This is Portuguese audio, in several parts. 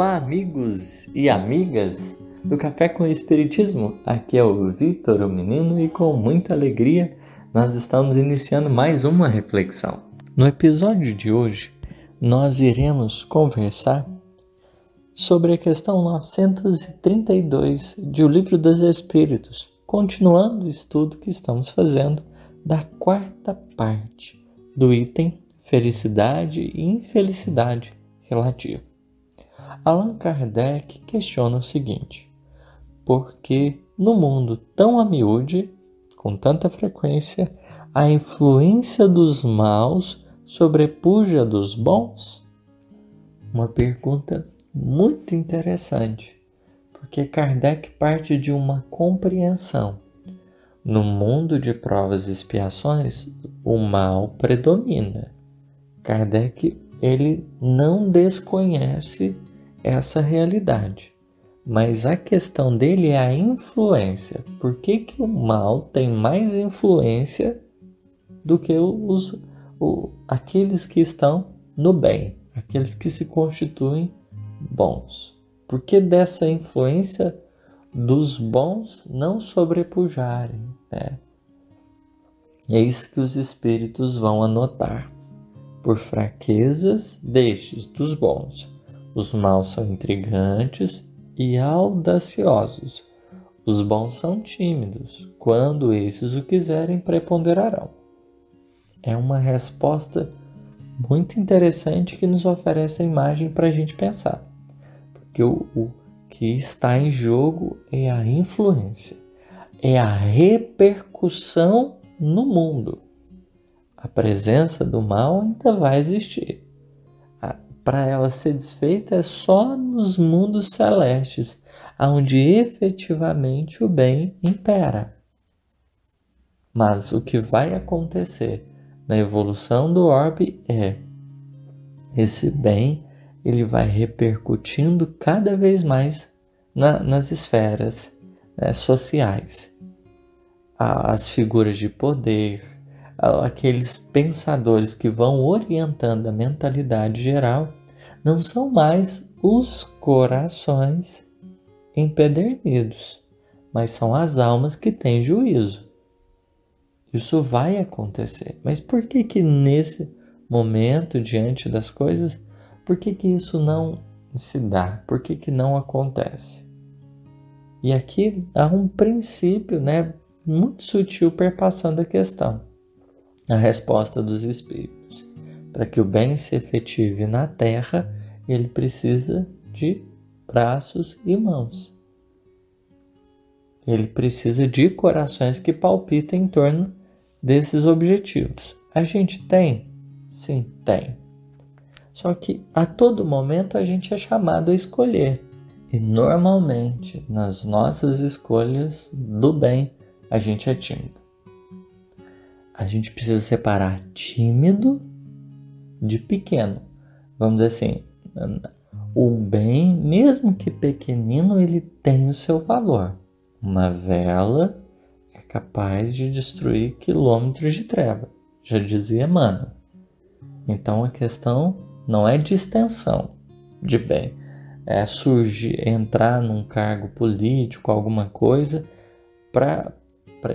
Olá, amigos e amigas do Café com Espiritismo. Aqui é o Vitor, o menino, e com muita alegria nós estamos iniciando mais uma reflexão. No episódio de hoje, nós iremos conversar sobre a questão 932 de O Livro dos Espíritos, continuando o estudo que estamos fazendo da quarta parte do item Felicidade e Infelicidade Relativa. Allan Kardec questiona o seguinte: por que no mundo tão a miúde, com tanta frequência, a influência dos maus sobrepuja dos bons? Uma pergunta muito interessante, porque Kardec parte de uma compreensão. No mundo de provas e expiações, o mal predomina. Kardec ele não desconhece essa realidade. Mas a questão dele é a influência. Por que, que o mal tem mais influência do que os, o, aqueles que estão no bem, aqueles que se constituem bons? Por que dessa influência dos bons não sobrepujarem? Né? É isso que os espíritos vão anotar. Por fraquezas destes, dos bons, os maus são intrigantes e audaciosos. Os bons são tímidos. Quando esses o quiserem, preponderarão. É uma resposta muito interessante que nos oferece a imagem para a gente pensar. Porque o, o que está em jogo é a influência, é a repercussão no mundo. A presença do mal ainda vai existir para ela ser desfeita é só nos mundos celestes, onde efetivamente o bem impera. Mas o que vai acontecer na evolução do orbe é esse bem ele vai repercutindo cada vez mais na, nas esferas né, sociais. As figuras de poder, aqueles pensadores que vão orientando a mentalidade geral não são mais os corações empedernidos, mas são as almas que têm juízo. Isso vai acontecer. Mas por que que nesse momento, diante das coisas, por que que isso não se dá? Por que que não acontece? E aqui há um princípio, né, muito sutil perpassando a questão a resposta dos espíritos. Para que o bem se efetive na terra, ele precisa de braços e mãos. Ele precisa de corações que palpitem em torno desses objetivos. A gente tem? Sim, tem. Só que a todo momento a gente é chamado a escolher. E normalmente, nas nossas escolhas do bem, a gente é tímido a gente precisa separar tímido de pequeno. Vamos dizer assim, o bem, mesmo que pequenino, ele tem o seu valor. Uma vela é capaz de destruir quilômetros de treva, já dizia Mano. Então a questão não é de extensão de bem, é surgir, entrar num cargo político, alguma coisa, para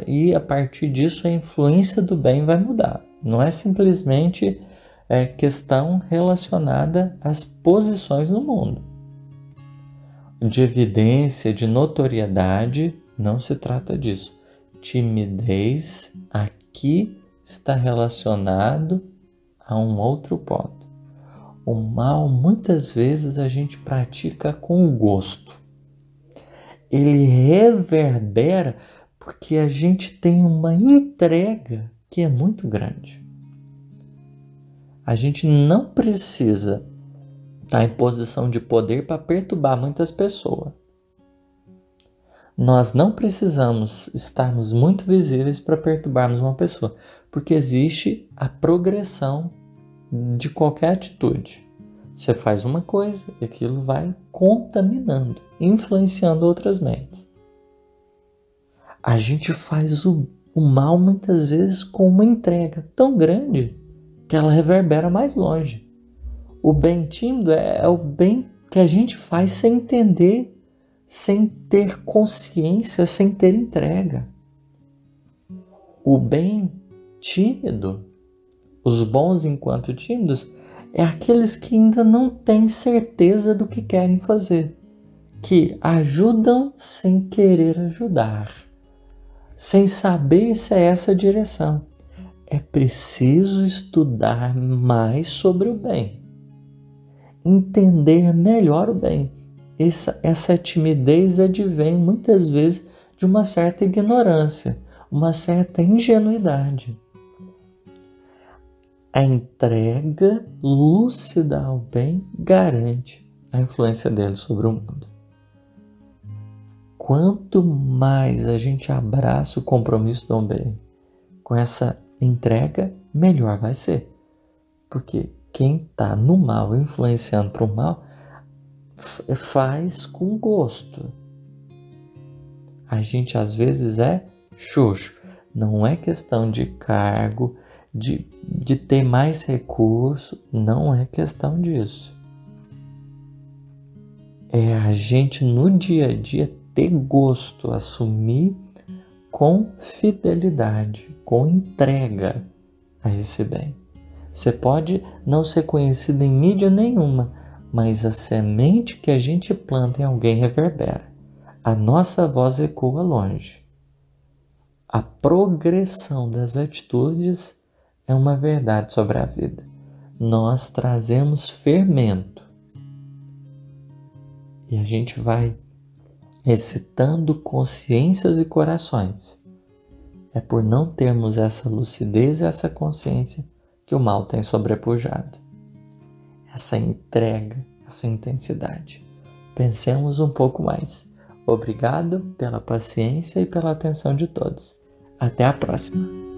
e a partir disso a influência do bem vai mudar. Não é simplesmente é, questão relacionada às posições no mundo. De evidência, de notoriedade, não se trata disso. Timidez aqui está relacionado a um outro ponto. O mal muitas vezes a gente pratica com gosto. Ele reverbera porque a gente tem uma entrega que é muito grande. A gente não precisa estar em posição de poder para perturbar muitas pessoas. Nós não precisamos estarmos muito visíveis para perturbarmos uma pessoa, porque existe a progressão de qualquer atitude. Você faz uma coisa e aquilo vai contaminando, influenciando outras mentes a gente faz o, o mal muitas vezes com uma entrega tão grande que ela reverbera mais longe. O bem tímido é, é o bem que a gente faz sem entender, sem ter consciência, sem ter entrega. O bem tímido, os bons enquanto tímidos, é aqueles que ainda não têm certeza do que querem fazer, que ajudam sem querer ajudar, sem saber se é essa a direção. É preciso estudar mais sobre o bem, entender melhor o bem. Essa, essa timidez advém muitas vezes de uma certa ignorância, uma certa ingenuidade a entrega lúcida ao bem garante a influência dele sobre o mundo. Quanto mais a gente abraça o compromisso do bem com essa entrega, melhor vai ser. Porque quem está no mal, influenciando para o mal, faz com gosto. A gente às vezes é xoxo. Não é questão de cargo, de, de ter mais recurso, não é questão disso. É a gente no dia a dia ter gosto, assumir com fidelidade, com entrega a esse bem. Você pode não ser conhecido em mídia nenhuma, mas a semente que a gente planta em alguém reverbera. A nossa voz ecoa longe. A progressão das atitudes é uma verdade sobre a vida. Nós trazemos fermento e a gente vai excitando consciências e corações. É por não termos essa lucidez e essa consciência que o mal tem sobrepujado. Essa entrega, essa intensidade. Pensemos um pouco mais. Obrigado pela paciência e pela atenção de todos. Até a próxima!